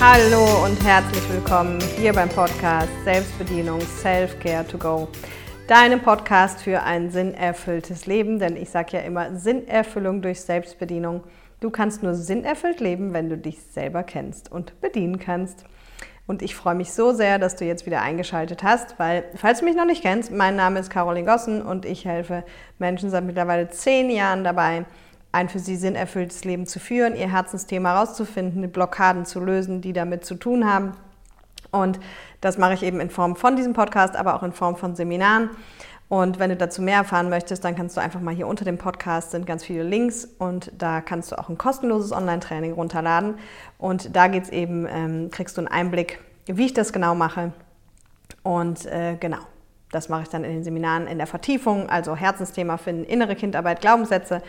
Hallo und herzlich willkommen hier beim Podcast Selbstbedienung Self-Care to Go. Deinem Podcast für ein sinnerfülltes Leben, denn ich sage ja immer Sinnerfüllung durch Selbstbedienung. Du kannst nur sinnerfüllt leben, wenn du dich selber kennst und bedienen kannst. Und ich freue mich so sehr, dass du jetzt wieder eingeschaltet hast, weil, falls du mich noch nicht kennst, mein Name ist Caroline Gossen und ich helfe Menschen seit mittlerweile zehn Jahren dabei, ein für sie sinnerfülltes Leben zu führen, ihr Herzensthema herauszufinden, die Blockaden zu lösen, die damit zu tun haben. Und das mache ich eben in Form von diesem Podcast, aber auch in Form von Seminaren. Und wenn du dazu mehr erfahren möchtest, dann kannst du einfach mal hier unter dem Podcast sind ganz viele Links und da kannst du auch ein kostenloses Online-Training runterladen. Und da geht's eben, ähm, kriegst du einen Einblick, wie ich das genau mache. Und äh, genau, das mache ich dann in den Seminaren in der Vertiefung, also Herzensthema finden, innere Kindarbeit, Glaubenssätze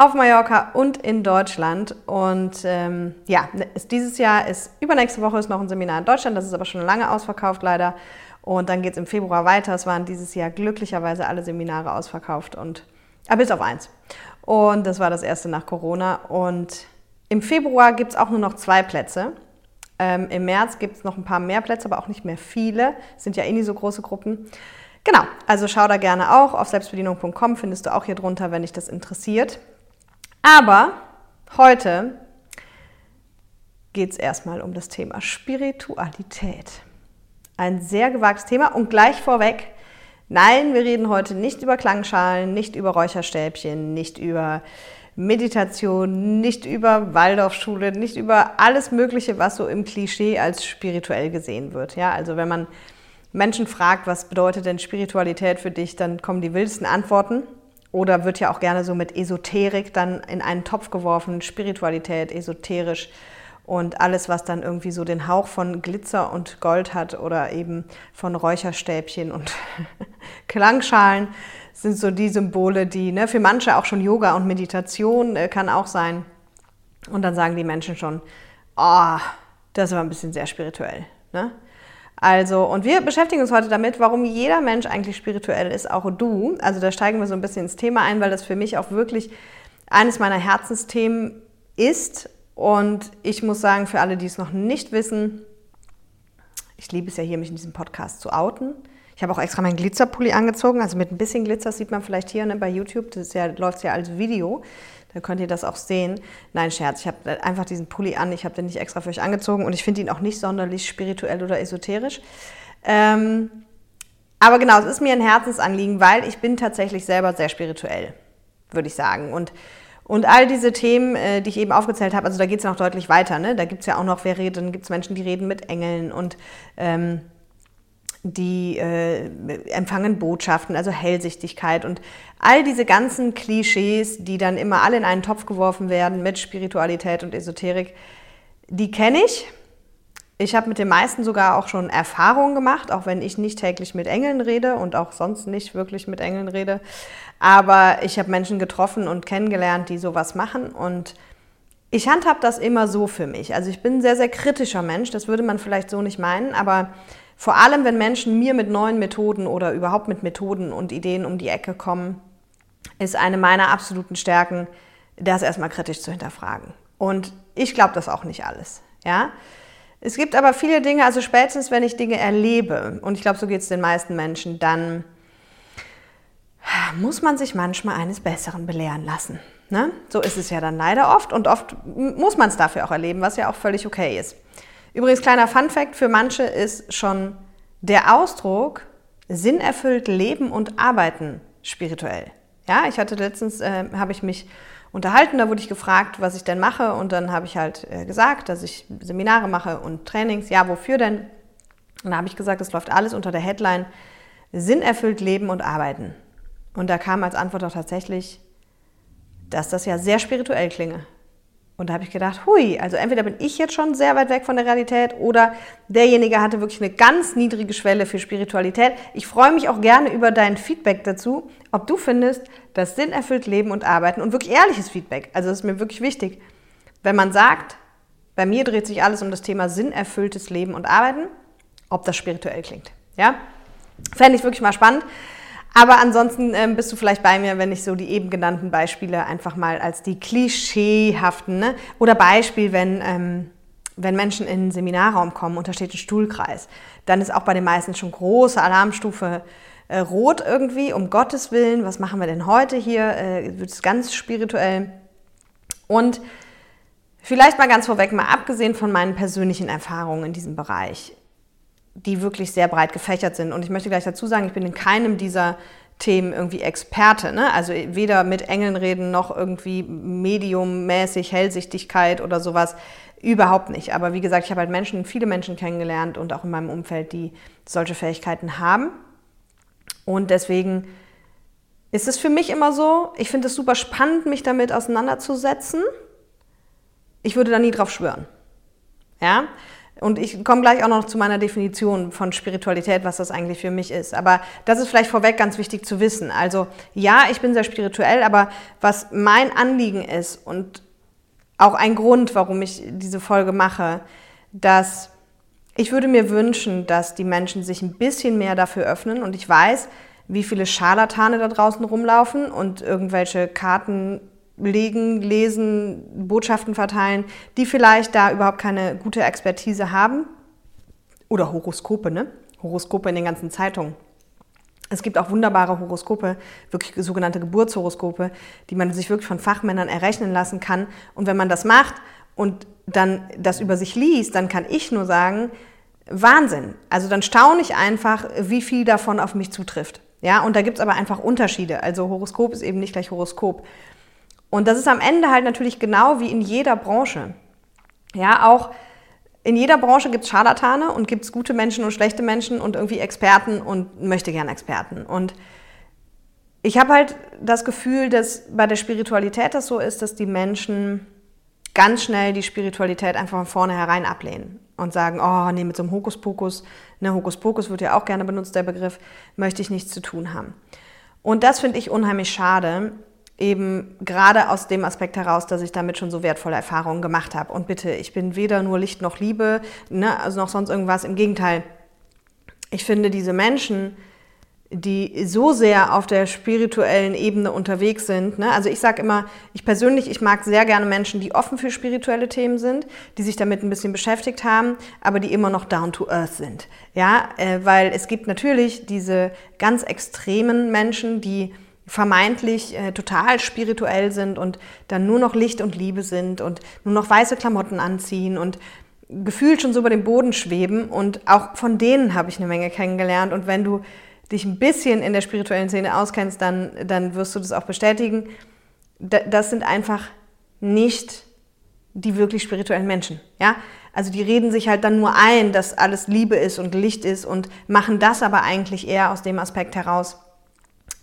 auf Mallorca und in Deutschland. Und ähm, ja, ist dieses Jahr ist übernächste Woche ist noch ein Seminar in Deutschland, das ist aber schon lange ausverkauft leider. Und dann geht es im Februar weiter. Es waren dieses Jahr glücklicherweise alle Seminare ausverkauft und ah, bis auf eins. Und das war das erste nach Corona. Und im Februar gibt es auch nur noch zwei Plätze. Ähm, Im März gibt es noch ein paar mehr Plätze, aber auch nicht mehr viele. Es sind ja eh nie so große Gruppen. Genau, also schau da gerne auch. Auf selbstbedienung.com findest du auch hier drunter, wenn dich das interessiert. Aber heute geht es erstmal um das Thema Spiritualität. Ein sehr gewagtes Thema und gleich vorweg, nein, wir reden heute nicht über Klangschalen, nicht über Räucherstäbchen, nicht über Meditation, nicht über Waldorfschule, nicht über alles Mögliche, was so im Klischee als spirituell gesehen wird. Ja, also wenn man Menschen fragt, was bedeutet denn Spiritualität für dich, dann kommen die wildesten Antworten. Oder wird ja auch gerne so mit Esoterik dann in einen Topf geworfen, Spiritualität, esoterisch und alles, was dann irgendwie so den Hauch von Glitzer und Gold hat oder eben von Räucherstäbchen und Klangschalen, sind so die Symbole, die ne, für manche auch schon Yoga und Meditation äh, kann auch sein. Und dann sagen die Menschen schon, oh, das war ein bisschen sehr spirituell. Ne? Also, und wir beschäftigen uns heute damit, warum jeder Mensch eigentlich spirituell ist, auch du. Also da steigen wir so ein bisschen ins Thema ein, weil das für mich auch wirklich eines meiner Herzensthemen ist. Und ich muss sagen, für alle, die es noch nicht wissen, ich liebe es ja hier, mich in diesem Podcast zu outen. Ich habe auch extra meinen Glitzerpulli angezogen, also mit ein bisschen Glitzer sieht man vielleicht hier ne, bei YouTube, das ja, läuft ja als Video. Da könnt ihr das auch sehen. Nein, Scherz, ich habe einfach diesen Pulli an, ich habe den nicht extra für euch angezogen und ich finde ihn auch nicht sonderlich spirituell oder esoterisch. Ähm, aber genau, es ist mir ein Herzensanliegen, weil ich bin tatsächlich selber sehr spirituell, würde ich sagen. Und, und all diese Themen, äh, die ich eben aufgezählt habe, also da geht es ja noch deutlich weiter. Ne? Da gibt es ja auch noch, wer redet, dann gibt es Menschen, die reden mit Engeln und ähm, die äh, empfangen Botschaften, also Hellsichtigkeit und all diese ganzen Klischees, die dann immer alle in einen Topf geworfen werden mit Spiritualität und Esoterik, die kenne ich. Ich habe mit den meisten sogar auch schon Erfahrungen gemacht, auch wenn ich nicht täglich mit Engeln rede und auch sonst nicht wirklich mit Engeln rede. Aber ich habe Menschen getroffen und kennengelernt, die sowas machen und ich handhab das immer so für mich. Also ich bin ein sehr, sehr kritischer Mensch, das würde man vielleicht so nicht meinen, aber vor allem, wenn Menschen mir mit neuen Methoden oder überhaupt mit Methoden und Ideen um die Ecke kommen, ist eine meiner absoluten Stärken, das erstmal kritisch zu hinterfragen. Und ich glaube das auch nicht alles. Ja? Es gibt aber viele Dinge, also spätestens wenn ich Dinge erlebe, und ich glaube, so geht es den meisten Menschen, dann muss man sich manchmal eines Besseren belehren lassen. Ne? So ist es ja dann leider oft und oft muss man es dafür auch erleben, was ja auch völlig okay ist. Übrigens, kleiner Fun-Fact: Für manche ist schon der Ausdruck sinnerfüllt leben und arbeiten spirituell. Ja, ich hatte letztens, äh, habe ich mich unterhalten, da wurde ich gefragt, was ich denn mache und dann habe ich halt äh, gesagt, dass ich Seminare mache und Trainings. Ja, wofür denn? Und da habe ich gesagt, es läuft alles unter der Headline Sinnerfüllt leben und arbeiten. Und da kam als Antwort auch tatsächlich, dass das ja sehr spirituell klinge. Und da habe ich gedacht, hui, also entweder bin ich jetzt schon sehr weit weg von der Realität oder derjenige hatte wirklich eine ganz niedrige Schwelle für Spiritualität. Ich freue mich auch gerne über dein Feedback dazu, ob du findest, dass Sinn erfüllt Leben und Arbeiten und wirklich ehrliches Feedback, also das ist mir wirklich wichtig. Wenn man sagt, bei mir dreht sich alles um das Thema sinnerfülltes Leben und Arbeiten, ob das spirituell klingt. Ja? Fände ich wirklich mal spannend. Aber ansonsten ähm, bist du vielleicht bei mir, wenn ich so die eben genannten Beispiele einfach mal als die klischeehaften, ne? oder Beispiel, wenn, ähm, wenn Menschen in den Seminarraum kommen und da steht ein Stuhlkreis, dann ist auch bei den meisten schon große Alarmstufe äh, rot irgendwie, um Gottes Willen, was machen wir denn heute hier? Äh, wird es ganz spirituell. Und vielleicht mal ganz vorweg, mal abgesehen von meinen persönlichen Erfahrungen in diesem Bereich, die wirklich sehr breit gefächert sind. Und ich möchte gleich dazu sagen, ich bin in keinem dieser Themen irgendwie Experte. Ne? Also weder mit Engeln reden noch irgendwie mediummäßig Hellsichtigkeit oder sowas. Überhaupt nicht. Aber wie gesagt, ich habe halt Menschen, viele Menschen kennengelernt und auch in meinem Umfeld, die solche Fähigkeiten haben. Und deswegen ist es für mich immer so, ich finde es super spannend, mich damit auseinanderzusetzen. Ich würde da nie drauf schwören. Ja? Und ich komme gleich auch noch zu meiner Definition von Spiritualität, was das eigentlich für mich ist. Aber das ist vielleicht vorweg ganz wichtig zu wissen. Also ja, ich bin sehr spirituell, aber was mein Anliegen ist und auch ein Grund, warum ich diese Folge mache, dass ich würde mir wünschen, dass die Menschen sich ein bisschen mehr dafür öffnen. Und ich weiß, wie viele Scharlatane da draußen rumlaufen und irgendwelche Karten legen, lesen, Botschaften verteilen, die vielleicht da überhaupt keine gute Expertise haben. Oder Horoskope, ne? Horoskope in den ganzen Zeitungen. Es gibt auch wunderbare Horoskope, wirklich sogenannte Geburtshoroskope, die man sich wirklich von Fachmännern errechnen lassen kann. Und wenn man das macht und dann das über sich liest, dann kann ich nur sagen, Wahnsinn. Also dann staune ich einfach, wie viel davon auf mich zutrifft. Ja, und da gibt es aber einfach Unterschiede. Also Horoskop ist eben nicht gleich Horoskop. Und das ist am Ende halt natürlich genau wie in jeder Branche. Ja, auch in jeder Branche gibt es Scharlatane und gibt es gute Menschen und schlechte Menschen und irgendwie Experten und möchte gern Experten. Und ich habe halt das Gefühl, dass bei der Spiritualität das so ist, dass die Menschen ganz schnell die Spiritualität einfach von vornherein ablehnen und sagen, oh nee, mit so einem Hokuspokus, ne, Hokuspokus wird ja auch gerne benutzt, der Begriff, möchte ich nichts zu tun haben. Und das finde ich unheimlich schade, eben gerade aus dem Aspekt heraus, dass ich damit schon so wertvolle Erfahrungen gemacht habe. Und bitte, ich bin weder nur Licht noch Liebe, ne, also noch sonst irgendwas. Im Gegenteil, ich finde diese Menschen, die so sehr auf der spirituellen Ebene unterwegs sind. Ne? Also ich sage immer, ich persönlich, ich mag sehr gerne Menschen, die offen für spirituelle Themen sind, die sich damit ein bisschen beschäftigt haben, aber die immer noch down to earth sind. Ja, äh, weil es gibt natürlich diese ganz extremen Menschen, die vermeintlich äh, total spirituell sind und dann nur noch Licht und Liebe sind und nur noch weiße Klamotten anziehen und gefühlt schon so über dem Boden schweben. Und auch von denen habe ich eine Menge kennengelernt. Und wenn du dich ein bisschen in der spirituellen Szene auskennst, dann, dann wirst du das auch bestätigen. Das sind einfach nicht die wirklich spirituellen Menschen. Ja? Also die reden sich halt dann nur ein, dass alles Liebe ist und Licht ist und machen das aber eigentlich eher aus dem Aspekt heraus,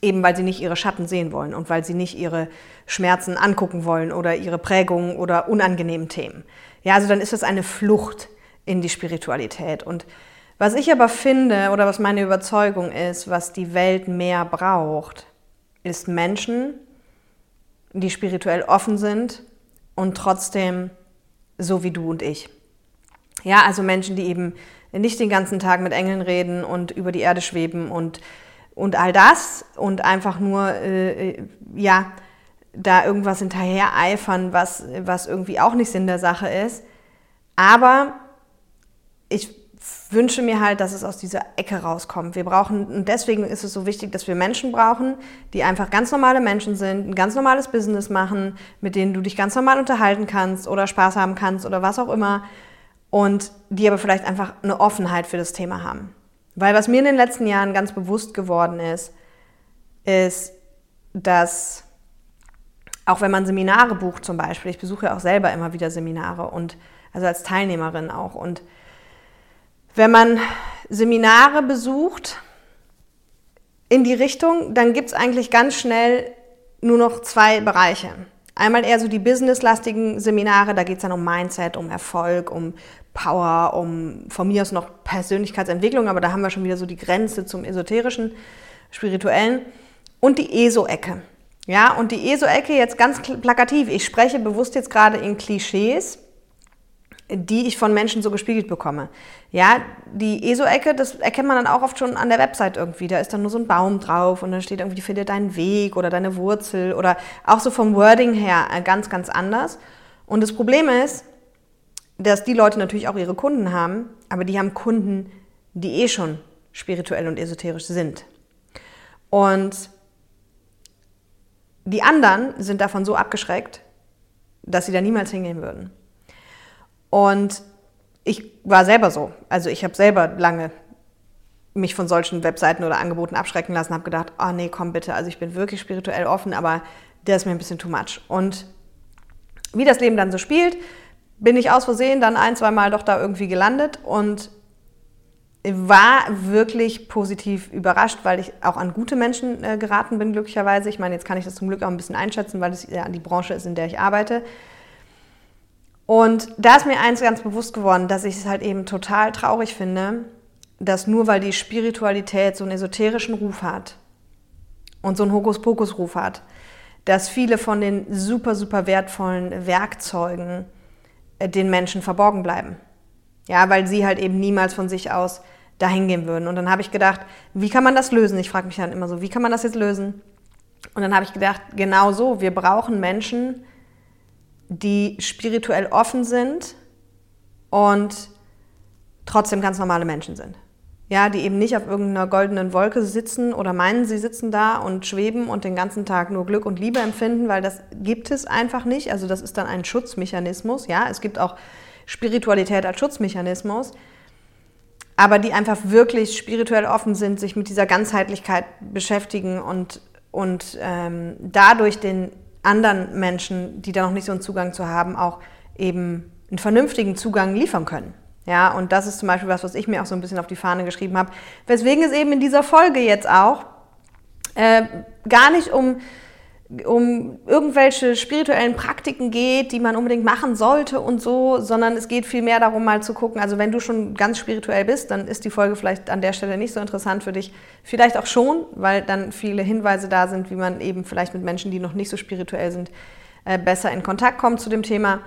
eben weil sie nicht ihre Schatten sehen wollen und weil sie nicht ihre Schmerzen angucken wollen oder ihre Prägungen oder unangenehmen Themen. Ja, also dann ist das eine Flucht in die Spiritualität. Und was ich aber finde oder was meine Überzeugung ist, was die Welt mehr braucht, ist Menschen, die spirituell offen sind und trotzdem so wie du und ich. Ja, also Menschen, die eben nicht den ganzen Tag mit Engeln reden und über die Erde schweben und und all das und einfach nur, äh, äh, ja, da irgendwas hinterher eifern, was, was irgendwie auch nicht Sinn der Sache ist. Aber ich wünsche mir halt, dass es aus dieser Ecke rauskommt. Wir brauchen, und deswegen ist es so wichtig, dass wir Menschen brauchen, die einfach ganz normale Menschen sind, ein ganz normales Business machen, mit denen du dich ganz normal unterhalten kannst oder Spaß haben kannst oder was auch immer. Und die aber vielleicht einfach eine Offenheit für das Thema haben. Weil was mir in den letzten Jahren ganz bewusst geworden ist, ist, dass auch wenn man Seminare bucht zum Beispiel, ich besuche ja auch selber immer wieder Seminare und also als Teilnehmerin auch. Und wenn man Seminare besucht in die Richtung, dann gibt es eigentlich ganz schnell nur noch zwei Bereiche. Einmal eher so die businesslastigen Seminare, da geht es dann um Mindset, um Erfolg, um Power, um von mir aus noch Persönlichkeitsentwicklung, aber da haben wir schon wieder so die Grenze zum esoterischen, spirituellen. Und die ESO-Ecke. Ja, und die ESO-Ecke jetzt ganz plakativ. Ich spreche bewusst jetzt gerade in Klischees, die ich von Menschen so gespiegelt bekomme. Ja, die ESO-Ecke, das erkennt man dann auch oft schon an der Website irgendwie. Da ist dann nur so ein Baum drauf und dann steht irgendwie, finde deinen Weg oder deine Wurzel oder auch so vom Wording her äh, ganz, ganz anders. Und das Problem ist, dass die Leute natürlich auch ihre Kunden haben, aber die haben Kunden, die eh schon spirituell und esoterisch sind. Und die anderen sind davon so abgeschreckt, dass sie da niemals hingehen würden. Und ich war selber so. Also ich habe selber lange mich von solchen Webseiten oder Angeboten abschrecken lassen, habe gedacht, oh nee, komm bitte, also ich bin wirklich spirituell offen, aber der ist mir ein bisschen too much. Und wie das Leben dann so spielt, bin ich aus Versehen dann ein, zwei Mal doch da irgendwie gelandet und war wirklich positiv überrascht, weil ich auch an gute Menschen äh, geraten bin, glücklicherweise. Ich meine, jetzt kann ich das zum Glück auch ein bisschen einschätzen, weil es ja die Branche ist, in der ich arbeite. Und da ist mir eins ganz bewusst geworden, dass ich es halt eben total traurig finde, dass nur weil die Spiritualität so einen esoterischen Ruf hat und so einen Hokuspokus-Ruf hat, dass viele von den super, super wertvollen Werkzeugen äh, den Menschen verborgen bleiben. Ja, weil sie halt eben niemals von sich aus dahin gehen würden. Und dann habe ich gedacht, wie kann man das lösen? Ich frage mich dann immer so, wie kann man das jetzt lösen? Und dann habe ich gedacht, genau so, wir brauchen Menschen, die spirituell offen sind und trotzdem ganz normale Menschen sind. Ja, die eben nicht auf irgendeiner goldenen Wolke sitzen oder meinen, sie sitzen da und schweben und den ganzen Tag nur Glück und Liebe empfinden, weil das gibt es einfach nicht. Also das ist dann ein Schutzmechanismus. Ja, es gibt auch Spiritualität als Schutzmechanismus aber die einfach wirklich spirituell offen sind, sich mit dieser Ganzheitlichkeit beschäftigen und, und ähm, dadurch den anderen Menschen, die da noch nicht so einen Zugang zu haben, auch eben einen vernünftigen Zugang liefern können. Ja, und das ist zum Beispiel was, was ich mir auch so ein bisschen auf die Fahne geschrieben habe, weswegen es eben in dieser Folge jetzt auch äh, gar nicht um um irgendwelche spirituellen Praktiken geht, die man unbedingt machen sollte und so, sondern es geht vielmehr darum, mal zu gucken, also wenn du schon ganz spirituell bist, dann ist die Folge vielleicht an der Stelle nicht so interessant für dich. Vielleicht auch schon, weil dann viele Hinweise da sind, wie man eben vielleicht mit Menschen, die noch nicht so spirituell sind, äh, besser in Kontakt kommt zu dem Thema.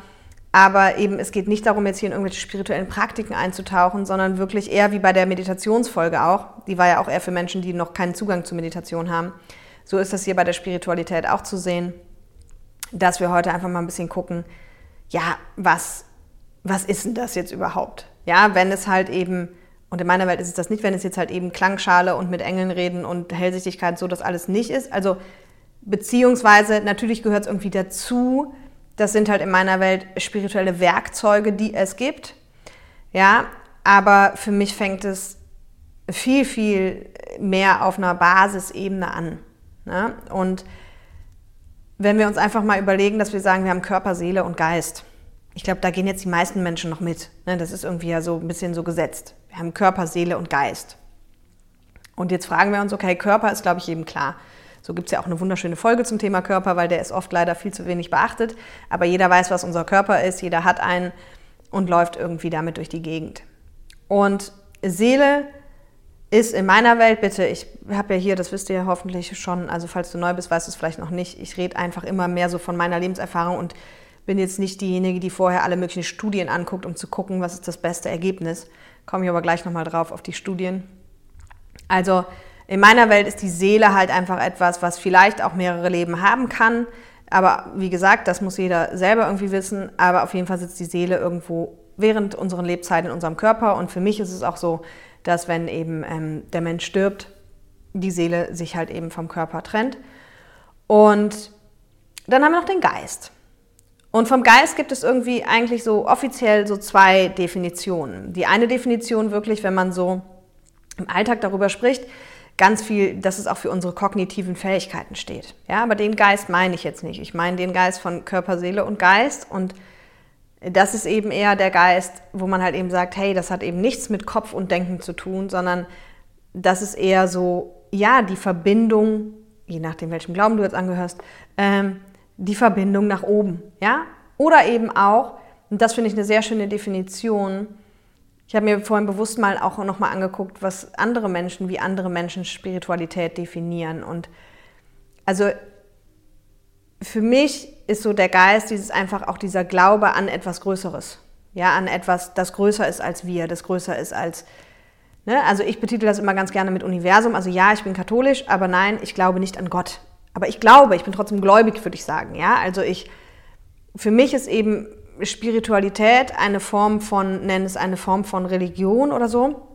Aber eben, es geht nicht darum, jetzt hier in irgendwelche spirituellen Praktiken einzutauchen, sondern wirklich eher wie bei der Meditationsfolge auch. Die war ja auch eher für Menschen, die noch keinen Zugang zur Meditation haben so ist das hier bei der Spiritualität auch zu sehen, dass wir heute einfach mal ein bisschen gucken, ja, was, was ist denn das jetzt überhaupt? Ja, wenn es halt eben, und in meiner Welt ist es das nicht, wenn es jetzt halt eben Klangschale und mit Engeln reden und Hellsichtigkeit so das alles nicht ist. Also beziehungsweise natürlich gehört es irgendwie dazu. Das sind halt in meiner Welt spirituelle Werkzeuge, die es gibt. Ja, aber für mich fängt es viel, viel mehr auf einer Basisebene an. Ne? Und wenn wir uns einfach mal überlegen, dass wir sagen, wir haben Körper, Seele und Geist. Ich glaube, da gehen jetzt die meisten Menschen noch mit. Ne? Das ist irgendwie ja so ein bisschen so gesetzt. Wir haben Körper, Seele und Geist. Und jetzt fragen wir uns, okay, Körper ist, glaube ich, eben klar. So gibt es ja auch eine wunderschöne Folge zum Thema Körper, weil der ist oft leider viel zu wenig beachtet. Aber jeder weiß, was unser Körper ist, jeder hat einen und läuft irgendwie damit durch die Gegend. Und Seele ist in meiner Welt, bitte, ich habe ja hier, das wisst ihr ja hoffentlich schon, also falls du neu bist, weißt du es vielleicht noch nicht, ich rede einfach immer mehr so von meiner Lebenserfahrung und bin jetzt nicht diejenige, die vorher alle möglichen Studien anguckt, um zu gucken, was ist das beste Ergebnis. Komme ich aber gleich nochmal drauf auf die Studien. Also in meiner Welt ist die Seele halt einfach etwas, was vielleicht auch mehrere Leben haben kann. Aber wie gesagt, das muss jeder selber irgendwie wissen. Aber auf jeden Fall sitzt die Seele irgendwo während unserer Lebzeit in unserem Körper. Und für mich ist es auch so, dass wenn eben ähm, der Mensch stirbt, die Seele sich halt eben vom Körper trennt. Und dann haben wir noch den Geist. Und vom Geist gibt es irgendwie eigentlich so offiziell so zwei Definitionen. Die eine Definition wirklich, wenn man so im Alltag darüber spricht, ganz viel, dass es auch für unsere kognitiven Fähigkeiten steht. Ja, aber den Geist meine ich jetzt nicht. Ich meine den Geist von Körper, Seele und Geist und das ist eben eher der Geist, wo man halt eben sagt, hey, das hat eben nichts mit Kopf und Denken zu tun, sondern das ist eher so, ja, die Verbindung, je nachdem, welchem Glauben du jetzt angehörst, ähm, die Verbindung nach oben, ja? Oder eben auch, und das finde ich eine sehr schöne Definition, ich habe mir vorhin bewusst mal auch nochmal angeguckt, was andere Menschen, wie andere Menschen Spiritualität definieren. Und also für mich ist so der Geist dieses einfach auch dieser Glaube an etwas Größeres. Ja, an etwas, das größer ist als wir, das größer ist als. Ne? Also ich betitel das immer ganz gerne mit Universum. Also ja, ich bin katholisch, aber nein, ich glaube nicht an Gott. Aber ich glaube, ich bin trotzdem gläubig, würde ich sagen. Ja, also ich, für mich ist eben Spiritualität eine Form von, nenn es eine Form von Religion oder so.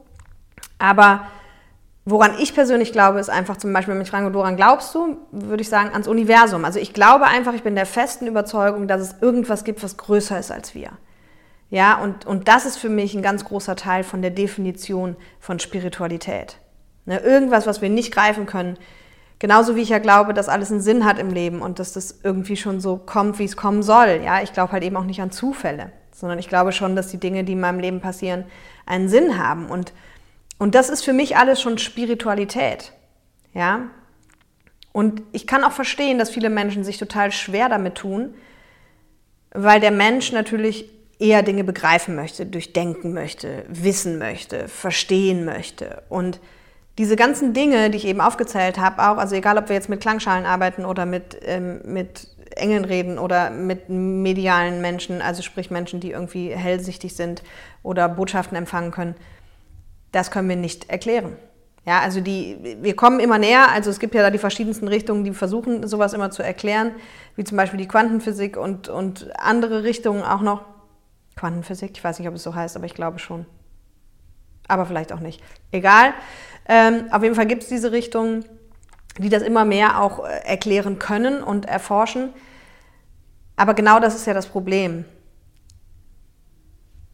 Aber woran ich persönlich glaube, ist einfach zum Beispiel, wenn mich fragen, woran glaubst du, würde ich sagen, ans Universum. Also ich glaube einfach, ich bin der festen Überzeugung, dass es irgendwas gibt, was größer ist als wir. Ja, und, und das ist für mich ein ganz großer Teil von der Definition von Spiritualität. Ne, irgendwas, was wir nicht greifen können. Genauso wie ich ja glaube, dass alles einen Sinn hat im Leben und dass das irgendwie schon so kommt, wie es kommen soll. Ja, ich glaube halt eben auch nicht an Zufälle, sondern ich glaube schon, dass die Dinge, die in meinem Leben passieren, einen Sinn haben. Und, und das ist für mich alles schon Spiritualität. Ja. Und ich kann auch verstehen, dass viele Menschen sich total schwer damit tun, weil der Mensch natürlich eher Dinge begreifen möchte, durchdenken möchte, wissen möchte, verstehen möchte. Und diese ganzen Dinge, die ich eben aufgezählt habe, auch, also egal ob wir jetzt mit Klangschalen arbeiten oder mit, ähm, mit Engeln reden oder mit medialen Menschen, also sprich Menschen, die irgendwie hellsichtig sind oder Botschaften empfangen können, das können wir nicht erklären. Ja, also die, wir kommen immer näher, also es gibt ja da die verschiedensten Richtungen, die versuchen, sowas immer zu erklären, wie zum Beispiel die Quantenphysik und, und andere Richtungen auch noch. Quantenphysik, ich weiß nicht, ob es so heißt, aber ich glaube schon. Aber vielleicht auch nicht. Egal. Ähm, auf jeden Fall gibt es diese Richtungen, die das immer mehr auch äh, erklären können und erforschen. Aber genau das ist ja das Problem.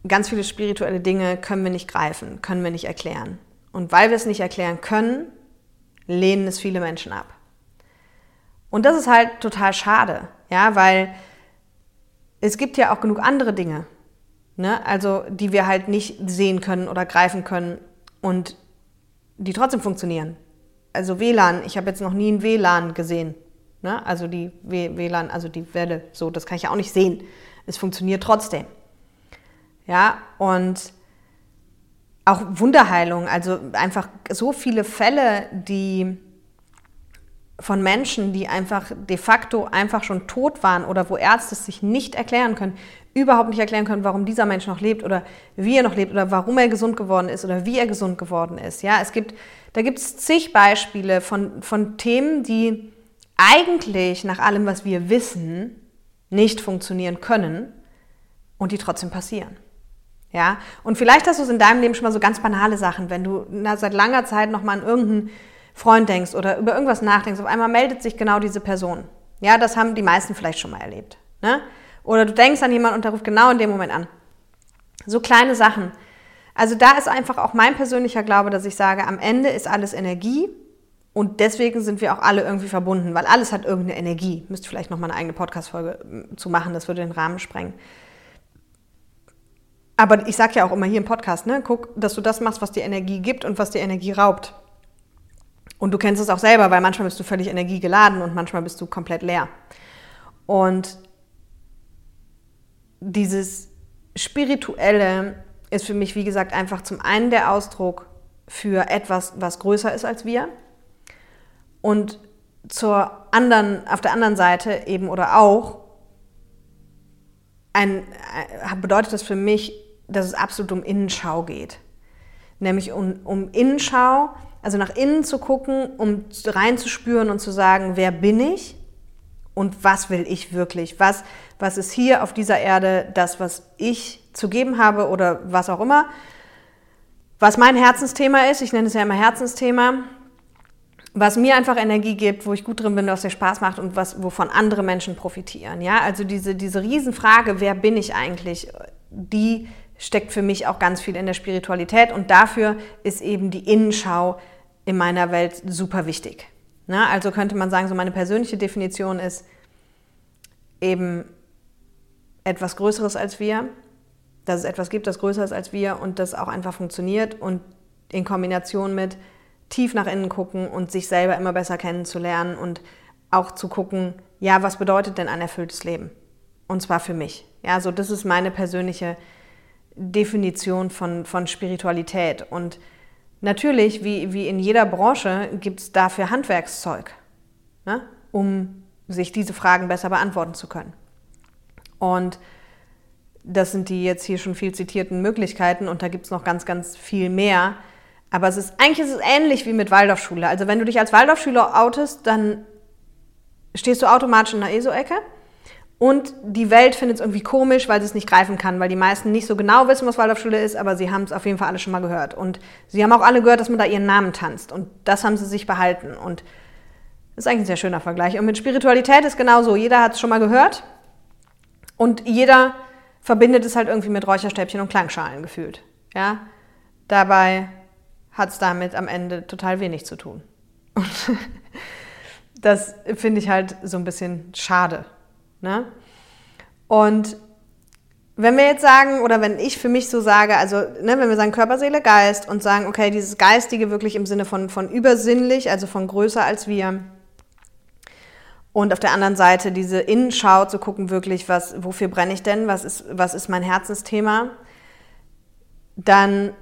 Ganz viele spirituelle Dinge können wir nicht greifen, können wir nicht erklären. Und weil wir es nicht erklären können, lehnen es viele Menschen ab. Und das ist halt total schade, ja, weil es gibt ja auch genug andere Dinge, ne, also die wir halt nicht sehen können oder greifen können und die trotzdem funktionieren. Also WLAN, ich habe jetzt noch nie ein WLAN gesehen. Ne? Also die WLAN, also die Welle, so, das kann ich ja auch nicht sehen. Es funktioniert trotzdem. Ja, und auch Wunderheilung, also einfach so viele Fälle, die von Menschen, die einfach de facto einfach schon tot waren oder wo Ärzte sich nicht erklären können, überhaupt nicht erklären können, warum dieser Mensch noch lebt oder wie er noch lebt oder warum er gesund geworden ist oder wie er gesund geworden ist. Ja, es gibt, da gibt es zig Beispiele von, von Themen, die eigentlich nach allem, was wir wissen, nicht funktionieren können und die trotzdem passieren. Ja, und vielleicht hast du es in deinem Leben schon mal so ganz banale Sachen, wenn du seit langer Zeit noch mal an irgendeinen Freund denkst oder über irgendwas nachdenkst, auf einmal meldet sich genau diese Person. Ja, das haben die meisten vielleicht schon mal erlebt. Ne? Oder du denkst an jemanden und der ruft genau in dem Moment an. So kleine Sachen. Also da ist einfach auch mein persönlicher Glaube, dass ich sage, am Ende ist alles Energie und deswegen sind wir auch alle irgendwie verbunden, weil alles hat irgendeine Energie. Müsste vielleicht noch mal eine eigene Podcast-Folge hm, zu machen, das würde den Rahmen sprengen. Aber ich sage ja auch immer hier im Podcast, ne, guck, dass du das machst, was dir Energie gibt und was dir Energie raubt. Und du kennst es auch selber, weil manchmal bist du völlig energiegeladen und manchmal bist du komplett leer. Und dieses Spirituelle ist für mich, wie gesagt, einfach zum einen der Ausdruck für etwas, was größer ist als wir. Und zur anderen, auf der anderen Seite eben oder auch, ein, äh, bedeutet das für mich, dass es absolut um Innenschau geht. Nämlich um, um Innenschau, also nach innen zu gucken, um reinzuspüren und zu sagen, wer bin ich und was will ich wirklich? Was, was ist hier auf dieser Erde das, was ich zu geben habe oder was auch immer? Was mein Herzensthema ist, ich nenne es ja immer Herzensthema, was mir einfach Energie gibt, wo ich gut drin bin, was mir Spaß macht und was, wovon andere Menschen profitieren. Ja, also diese, diese Riesenfrage, wer bin ich eigentlich, die steckt für mich auch ganz viel in der Spiritualität und dafür ist eben die Innenschau in meiner Welt super wichtig. Na, also könnte man sagen, so meine persönliche Definition ist eben etwas Größeres als wir, dass es etwas gibt, das größer ist als wir und das auch einfach funktioniert und in Kombination mit tief nach innen gucken und sich selber immer besser kennenzulernen und auch zu gucken, ja, was bedeutet denn ein erfülltes Leben? Und zwar für mich. Ja, so das ist meine persönliche Definition von, von Spiritualität. Und Natürlich, wie, wie in jeder Branche, gibt es dafür Handwerkszeug, ne? um sich diese Fragen besser beantworten zu können. Und das sind die jetzt hier schon viel zitierten Möglichkeiten und da gibt es noch ganz, ganz viel mehr. Aber es ist eigentlich ist es ähnlich wie mit Waldorfschule. Also wenn du dich als Waldorfschüler outest, dann stehst du automatisch in der ESO-Ecke Und die Welt findet es irgendwie komisch, weil sie es nicht greifen kann, weil die meisten nicht so genau wissen, was Waldorfschule ist, aber sie haben es auf jeden Fall alle schon mal gehört. Und sie haben auch alle gehört, dass man da ihren Namen tanzt. Und das haben sie sich behalten. Und das ist eigentlich ein sehr schöner Vergleich. Und mit Spiritualität ist genauso. Jeder hat es schon mal gehört. Und jeder verbindet es halt irgendwie mit Räucherstäbchen und Klangschalen gefühlt. Ja? Dabei hat es damit am Ende total wenig zu tun. Und das finde ich halt so ein bisschen schade. Ne? Und wenn wir jetzt sagen, oder wenn ich für mich so sage, also ne, wenn wir sagen Körper, Seele, Geist und sagen, okay, dieses Geistige wirklich im Sinne von, von übersinnlich, also von größer als wir, und auf der anderen Seite diese Innenschau zu gucken, wirklich, was, wofür brenne ich denn, was ist, was ist mein Herzensthema, dann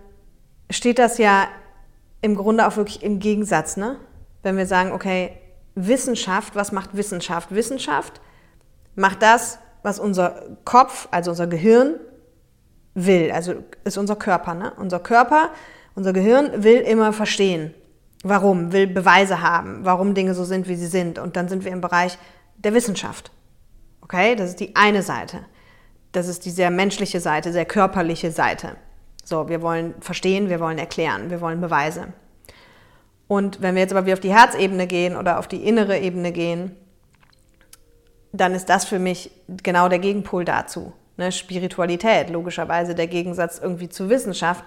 steht das ja im Grunde auch wirklich im Gegensatz, ne? Wenn wir sagen, okay, Wissenschaft, was macht Wissenschaft? Wissenschaft macht das, was unser Kopf, also unser Gehirn, will. Also ist unser Körper. Ne? Unser Körper, unser Gehirn will immer verstehen. Warum? Will Beweise haben, warum Dinge so sind, wie sie sind. Und dann sind wir im Bereich der Wissenschaft. Okay, das ist die eine Seite. Das ist die sehr menschliche Seite, sehr körperliche Seite. So, wir wollen verstehen, wir wollen erklären, wir wollen Beweise. Und wenn wir jetzt aber wieder auf die Herzebene gehen oder auf die innere Ebene gehen, dann ist das für mich genau der Gegenpol dazu. Ne? Spiritualität, logischerweise der Gegensatz irgendwie zu Wissenschaft,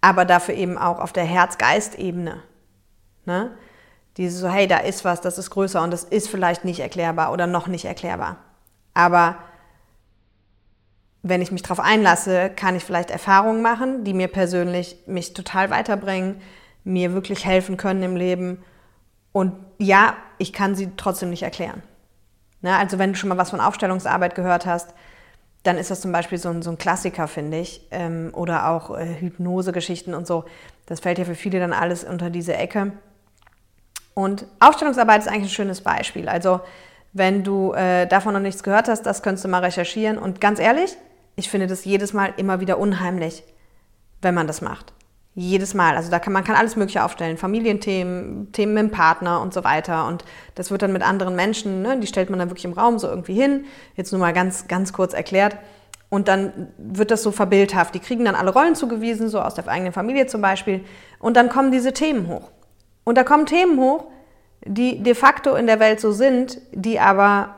aber dafür eben auch auf der Herz-Geist-Ebene. Ne? Diese so, hey, da ist was, das ist größer und das ist vielleicht nicht erklärbar oder noch nicht erklärbar. Aber wenn ich mich darauf einlasse, kann ich vielleicht Erfahrungen machen, die mir persönlich mich total weiterbringen, mir wirklich helfen können im Leben. Und ja, ich kann sie trotzdem nicht erklären. Ne? Also wenn du schon mal was von Aufstellungsarbeit gehört hast, dann ist das zum Beispiel so ein, so ein Klassiker, finde ich. Ähm, oder auch äh, Hypnosegeschichten und so. Das fällt ja für viele dann alles unter diese Ecke. Und Aufstellungsarbeit ist eigentlich ein schönes Beispiel. Also wenn du äh, davon noch nichts gehört hast, das könntest du mal recherchieren. Und ganz ehrlich, ich finde das jedes Mal immer wieder unheimlich, wenn man das macht. Jedes Mal. Also da kann man kann alles Mögliche aufstellen. Familienthemen, Themen mit dem Partner und so weiter. Und das wird dann mit anderen Menschen, ne, die stellt man dann wirklich im Raum so irgendwie hin. Jetzt nur mal ganz, ganz kurz erklärt. Und dann wird das so verbildhaft. Die kriegen dann alle Rollen zugewiesen, so aus der eigenen Familie zum Beispiel. Und dann kommen diese Themen hoch. Und da kommen Themen hoch, die de facto in der Welt so sind, die aber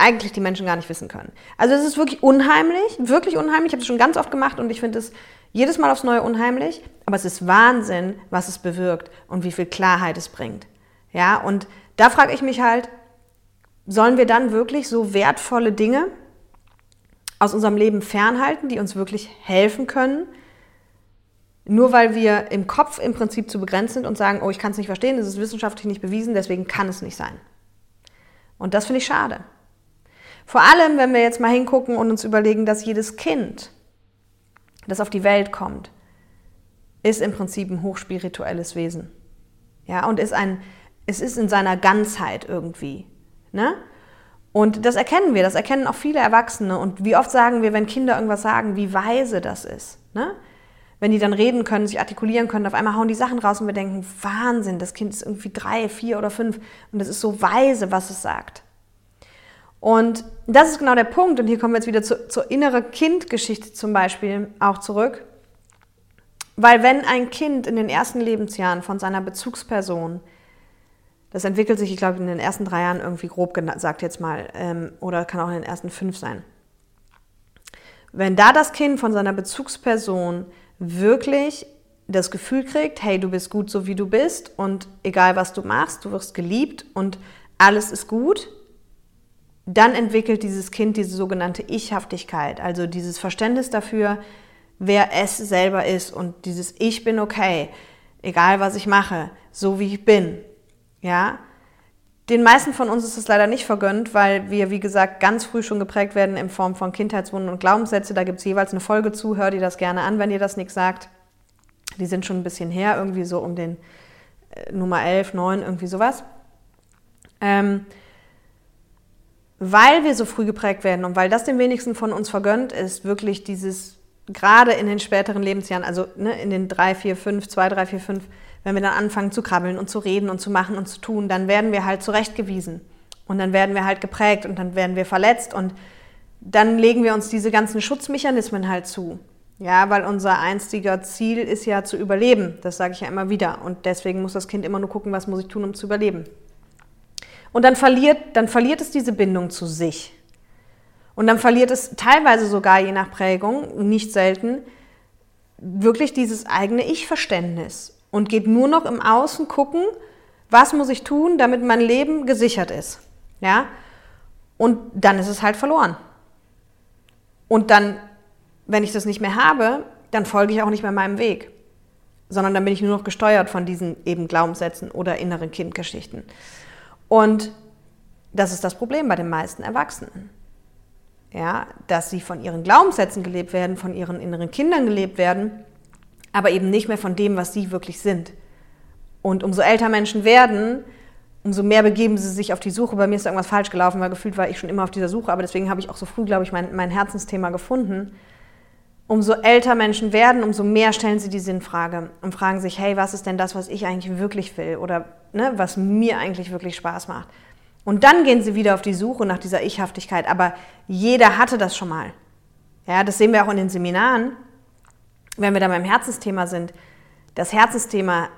eigentlich die Menschen gar nicht wissen können. Also es ist wirklich unheimlich, wirklich unheimlich. Ich habe es schon ganz oft gemacht und ich finde es jedes Mal aufs Neue unheimlich, aber es ist Wahnsinn, was es bewirkt und wie viel Klarheit es bringt. Ja, und da frage ich mich halt, sollen wir dann wirklich so wertvolle Dinge aus unserem Leben fernhalten, die uns wirklich helfen können, nur weil wir im Kopf im Prinzip zu begrenzt sind und sagen, oh, ich kann es nicht verstehen, es ist wissenschaftlich nicht bewiesen, deswegen kann es nicht sein. Und das finde ich schade. Vor allem, wenn wir jetzt mal hingucken und uns überlegen, dass jedes Kind, das auf die Welt kommt, ist im Prinzip ein hochspirituelles Wesen. Ja, und ist ein, es ist in seiner Ganzheit irgendwie. Ne? Und das erkennen wir, das erkennen auch viele Erwachsene. Und wie oft sagen wir, wenn Kinder irgendwas sagen, wie weise das ist. Ne? Wenn die dann reden können, sich artikulieren können, auf einmal hauen die Sachen raus und wir denken, Wahnsinn, das Kind ist irgendwie drei, vier oder fünf und es ist so weise, was es sagt. Und das ist genau der Punkt. Und hier kommen wir jetzt wieder zu, zur inneren Kindgeschichte zum Beispiel auch zurück. Weil wenn ein Kind in den ersten Lebensjahren von seiner Bezugsperson, das entwickelt sich, ich glaube, in den ersten drei Jahren irgendwie grob gesagt jetzt mal, ähm, oder kann auch in den ersten fünf sein. Wenn da das Kind von seiner Bezugsperson wirklich das Gefühl kriegt, hey, du bist gut so wie du bist und egal was du machst, du wirst geliebt und alles ist gut, dann entwickelt dieses Kind diese sogenannte Ichhaftigkeit, also dieses Verständnis dafür, wer es selber ist und dieses Ich bin okay, egal was ich mache, so wie ich bin. Ja? Den meisten von uns ist es leider nicht vergönnt, weil wir, wie gesagt, ganz früh schon geprägt werden in Form von Kindheitswunden und Glaubenssätze. Da gibt es jeweils eine Folge zu, hört ihr das gerne an, wenn ihr das nichts sagt. Die sind schon ein bisschen her, irgendwie so um den äh, Nummer 11, 9, irgendwie sowas. Ähm, weil wir so früh geprägt werden und weil das den wenigsten von uns vergönnt ist, wirklich dieses, gerade in den späteren Lebensjahren, also ne, in den drei, vier, fünf, zwei, drei, vier, fünf, wenn wir dann anfangen zu krabbeln und zu reden und zu machen und zu tun, dann werden wir halt zurechtgewiesen. Und dann werden wir halt geprägt und dann werden wir verletzt und dann legen wir uns diese ganzen Schutzmechanismen halt zu. Ja, weil unser einstiger Ziel ist ja zu überleben. Das sage ich ja immer wieder. Und deswegen muss das Kind immer nur gucken, was muss ich tun, um zu überleben. Und dann verliert, dann verliert es diese Bindung zu sich. Und dann verliert es teilweise sogar, je nach Prägung, nicht selten, wirklich dieses eigene Ich-Verständnis und geht nur noch im Außen gucken, was muss ich tun, damit mein Leben gesichert ist. Ja? Und dann ist es halt verloren. Und dann, wenn ich das nicht mehr habe, dann folge ich auch nicht mehr meinem Weg, sondern dann bin ich nur noch gesteuert von diesen eben Glaubenssätzen oder inneren Kindgeschichten. Und das ist das Problem bei den meisten Erwachsenen. Ja, dass sie von ihren Glaubenssätzen gelebt werden, von ihren inneren Kindern gelebt werden, aber eben nicht mehr von dem, was sie wirklich sind. Und umso älter Menschen werden, umso mehr begeben sie sich auf die Suche. Bei mir ist irgendwas falsch gelaufen, weil gefühlt war ich schon immer auf dieser Suche, aber deswegen habe ich auch so früh, glaube ich, mein, mein Herzensthema gefunden. Umso älter Menschen werden, umso mehr stellen sie die Sinnfrage und fragen sich, hey, was ist denn das, was ich eigentlich wirklich will oder ne, was mir eigentlich wirklich Spaß macht. Und dann gehen sie wieder auf die Suche nach dieser Ichhaftigkeit. Aber jeder hatte das schon mal. Ja, das sehen wir auch in den Seminaren, wenn wir da beim Herzensthema sind. Das Herzensthema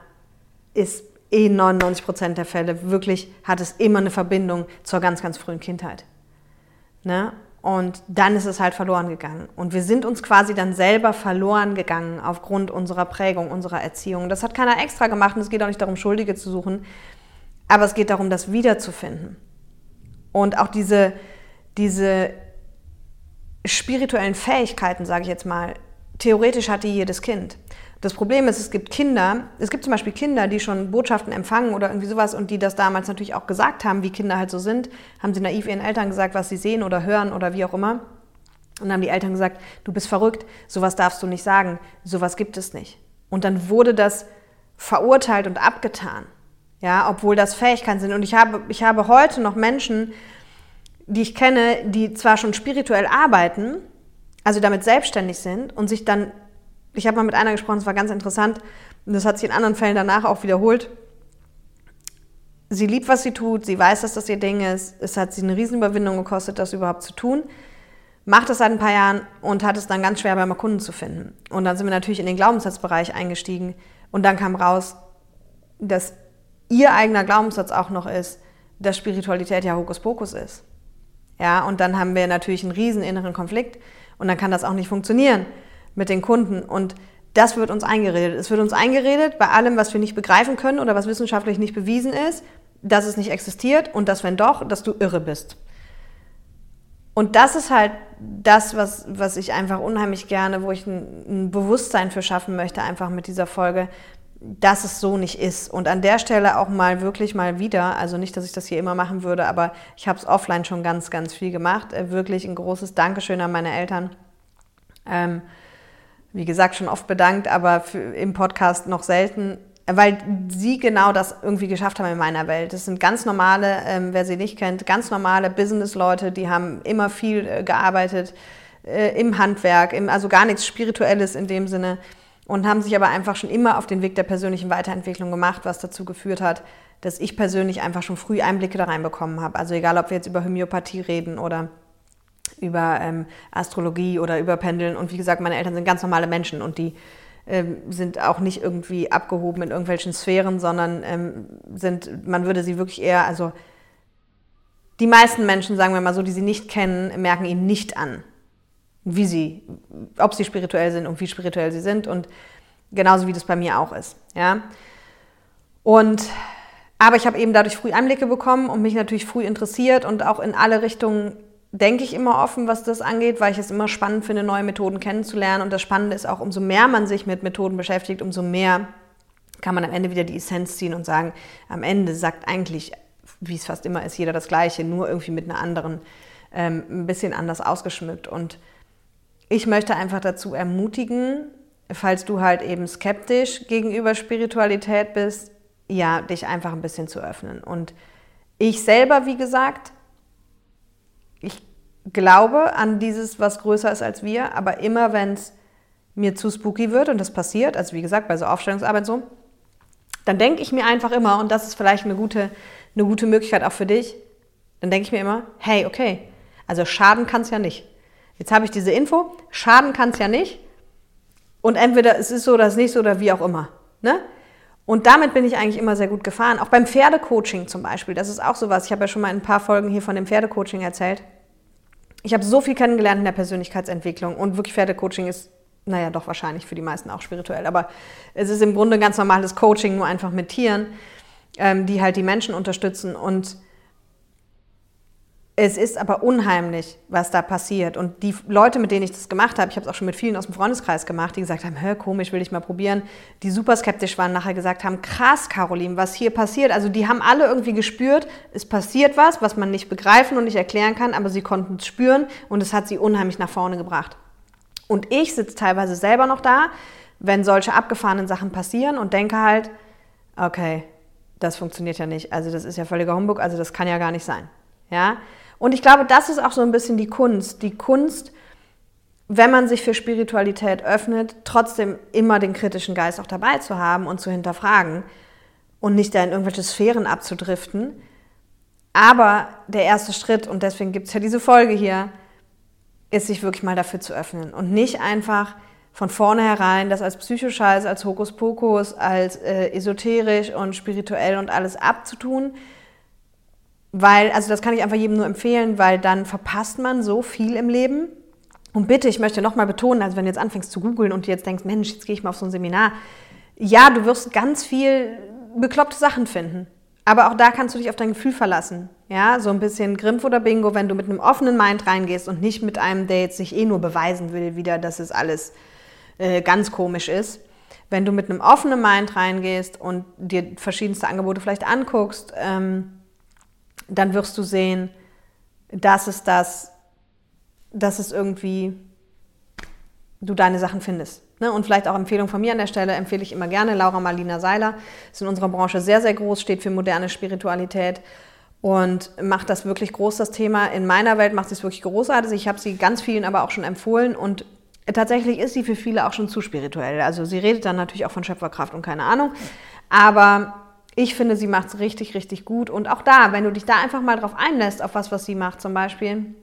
ist in 99 Prozent der Fälle wirklich, hat es immer eine Verbindung zur ganz, ganz frühen Kindheit. Ne? Und dann ist es halt verloren gegangen. Und wir sind uns quasi dann selber verloren gegangen aufgrund unserer Prägung, unserer Erziehung. Das hat keiner extra gemacht und es geht auch nicht darum, Schuldige zu suchen. Aber es geht darum, das wiederzufinden. Und auch diese, diese spirituellen Fähigkeiten, sage ich jetzt mal, theoretisch hat die jedes Kind. Das Problem ist, es gibt Kinder, es gibt zum Beispiel Kinder, die schon Botschaften empfangen oder irgendwie sowas und die das damals natürlich auch gesagt haben, wie Kinder halt so sind, haben sie naiv ihren Eltern gesagt, was sie sehen oder hören oder wie auch immer. Und dann haben die Eltern gesagt, du bist verrückt, sowas darfst du nicht sagen, sowas gibt es nicht. Und dann wurde das verurteilt und abgetan, ja, obwohl das Fähigkeiten sind. Und ich habe, ich habe heute noch Menschen, die ich kenne, die zwar schon spirituell arbeiten, also damit selbstständig sind und sich dann ich habe mal mit einer gesprochen, das war ganz interessant und das hat sich in anderen Fällen danach auch wiederholt. Sie liebt, was sie tut, sie weiß, dass das ihr Ding ist. Es hat sie eine Riesenüberwindung gekostet, das überhaupt zu tun. Macht es seit ein paar Jahren und hat es dann ganz schwer, beim Kunden zu finden. Und dann sind wir natürlich in den Glaubenssatzbereich eingestiegen und dann kam raus, dass ihr eigener Glaubenssatz auch noch ist, dass Spiritualität ja Hokuspokus ist. Ja, und dann haben wir natürlich einen riesen inneren Konflikt und dann kann das auch nicht funktionieren mit den Kunden. Und das wird uns eingeredet. Es wird uns eingeredet bei allem, was wir nicht begreifen können oder was wissenschaftlich nicht bewiesen ist, dass es nicht existiert und dass, wenn doch, dass du irre bist. Und das ist halt das, was, was ich einfach unheimlich gerne, wo ich ein, ein Bewusstsein für schaffen möchte, einfach mit dieser Folge, dass es so nicht ist. Und an der Stelle auch mal wirklich mal wieder, also nicht, dass ich das hier immer machen würde, aber ich habe es offline schon ganz, ganz viel gemacht. Äh, wirklich ein großes Dankeschön an meine Eltern. Ähm, wie gesagt, schon oft bedankt, aber für, im Podcast noch selten, weil sie genau das irgendwie geschafft haben in meiner Welt. Das sind ganz normale, ähm, wer sie nicht kennt, ganz normale Business-Leute, die haben immer viel äh, gearbeitet äh, im Handwerk, im, also gar nichts Spirituelles in dem Sinne und haben sich aber einfach schon immer auf den Weg der persönlichen Weiterentwicklung gemacht, was dazu geführt hat, dass ich persönlich einfach schon früh Einblicke da reinbekommen habe. Also egal, ob wir jetzt über Homöopathie reden oder über ähm, Astrologie oder über Pendeln. Und wie gesagt, meine Eltern sind ganz normale Menschen und die ähm, sind auch nicht irgendwie abgehoben in irgendwelchen Sphären, sondern ähm, sind, man würde sie wirklich eher, also die meisten Menschen, sagen wir mal so, die sie nicht kennen, merken ihnen nicht an, wie sie, ob sie spirituell sind und wie spirituell sie sind und genauso wie das bei mir auch ist, ja. Und aber ich habe eben dadurch früh Einblicke bekommen und mich natürlich früh interessiert und auch in alle Richtungen denke ich immer offen, was das angeht, weil ich es immer spannend finde, neue Methoden kennenzulernen. Und das Spannende ist auch, umso mehr man sich mit Methoden beschäftigt, umso mehr kann man am Ende wieder die Essenz ziehen und sagen, am Ende sagt eigentlich, wie es fast immer ist, jeder das Gleiche, nur irgendwie mit einer anderen, ähm, ein bisschen anders ausgeschmückt. Und ich möchte einfach dazu ermutigen, falls du halt eben skeptisch gegenüber Spiritualität bist, ja, dich einfach ein bisschen zu öffnen. Und ich selber, wie gesagt, ich glaube an dieses, was größer ist als wir, aber immer wenn es mir zu spooky wird und das passiert, also wie gesagt, bei so Aufstellungsarbeit so, dann denke ich mir einfach immer, und das ist vielleicht eine gute, eine gute Möglichkeit auch für dich, dann denke ich mir immer, hey, okay, also schaden kann es ja nicht. Jetzt habe ich diese Info, schaden kann es ja nicht. Und entweder es ist so oder es ist nicht so oder wie auch immer. Ne? Und damit bin ich eigentlich immer sehr gut gefahren. Auch beim Pferdecoaching zum Beispiel, das ist auch sowas. Ich habe ja schon mal in ein paar Folgen hier von dem Pferdecoaching erzählt. Ich habe so viel kennengelernt in der Persönlichkeitsentwicklung und wirklich Pferdecoaching ist, naja, doch wahrscheinlich für die meisten auch spirituell, aber es ist im Grunde ganz normales Coaching, nur einfach mit Tieren, ähm, die halt die Menschen unterstützen und es ist aber unheimlich, was da passiert. Und die Leute, mit denen ich das gemacht habe, ich habe es auch schon mit vielen aus dem Freundeskreis gemacht, die gesagt haben, hör, komisch, will ich mal probieren, die super skeptisch waren, nachher gesagt haben, krass, Caroline, was hier passiert. Also die haben alle irgendwie gespürt, es passiert was, was man nicht begreifen und nicht erklären kann, aber sie konnten es spüren und es hat sie unheimlich nach vorne gebracht. Und ich sitze teilweise selber noch da, wenn solche abgefahrenen Sachen passieren und denke halt, okay, das funktioniert ja nicht. Also das ist ja völliger Humbug, also das kann ja gar nicht sein. Ja, und ich glaube, das ist auch so ein bisschen die Kunst. Die Kunst, wenn man sich für Spiritualität öffnet, trotzdem immer den kritischen Geist auch dabei zu haben und zu hinterfragen und nicht da in irgendwelche Sphären abzudriften. Aber der erste Schritt, und deswegen gibt es ja diese Folge hier, ist sich wirklich mal dafür zu öffnen und nicht einfach von vornherein das als Psychoscheiß, als Hokuspokus, als äh, esoterisch und spirituell und alles abzutun, weil, also das kann ich einfach jedem nur empfehlen, weil dann verpasst man so viel im Leben. Und bitte, ich möchte nochmal betonen, also wenn du jetzt anfängst zu googeln und jetzt denkst, Mensch, jetzt gehe ich mal auf so ein Seminar. Ja, du wirst ganz viel bekloppte Sachen finden. Aber auch da kannst du dich auf dein Gefühl verlassen. Ja, so ein bisschen Grimpf oder Bingo, wenn du mit einem offenen Mind reingehst und nicht mit einem, der jetzt sich eh nur beweisen will, wieder, dass es alles äh, ganz komisch ist. Wenn du mit einem offenen Mind reingehst und dir verschiedenste Angebote vielleicht anguckst, ähm, dann wirst du sehen, dass es das, dass es irgendwie du deine Sachen findest. Ne? Und vielleicht auch Empfehlung von mir an der Stelle, empfehle ich immer gerne Laura Marlina Seiler, ist in unserer Branche sehr, sehr groß, steht für moderne Spiritualität und macht das wirklich groß, das Thema. In meiner Welt macht sie es wirklich großartig. Ich habe sie ganz vielen aber auch schon empfohlen und tatsächlich ist sie für viele auch schon zu spirituell. Also sie redet dann natürlich auch von Schöpferkraft und keine Ahnung. Aber ich finde, sie macht es richtig, richtig gut. Und auch da, wenn du dich da einfach mal drauf einlässt, auf was, was sie macht zum Beispiel,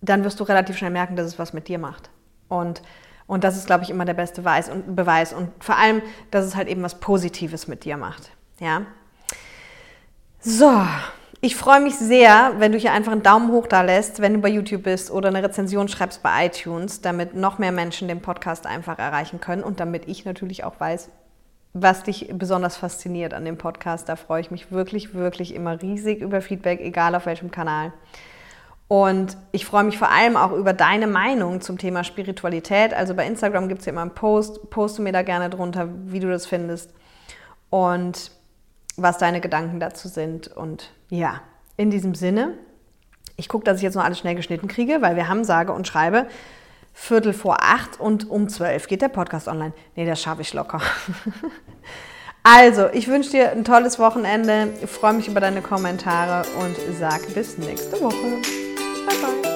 dann wirst du relativ schnell merken, dass es was mit dir macht. Und, und das ist, glaube ich, immer der beste Beweis und, Beweis. Und vor allem, dass es halt eben was Positives mit dir macht. Ja. So, ich freue mich sehr, wenn du hier einfach einen Daumen hoch da lässt, wenn du bei YouTube bist oder eine Rezension schreibst bei iTunes, damit noch mehr Menschen den Podcast einfach erreichen können und damit ich natürlich auch weiß, was dich besonders fasziniert an dem Podcast. Da freue ich mich wirklich, wirklich immer riesig über Feedback, egal auf welchem Kanal. Und ich freue mich vor allem auch über deine Meinung zum Thema Spiritualität. Also bei Instagram gibt es ja immer einen Post. Poste mir da gerne drunter, wie du das findest und was deine Gedanken dazu sind. Und ja, in diesem Sinne, ich gucke, dass ich jetzt noch alles schnell geschnitten kriege, weil wir haben sage und schreibe Viertel vor acht und um zwölf geht der Podcast online. Nee, das schaffe ich locker. also, ich wünsche dir ein tolles Wochenende, freue mich über deine Kommentare und sage bis nächste Woche. Bye bye.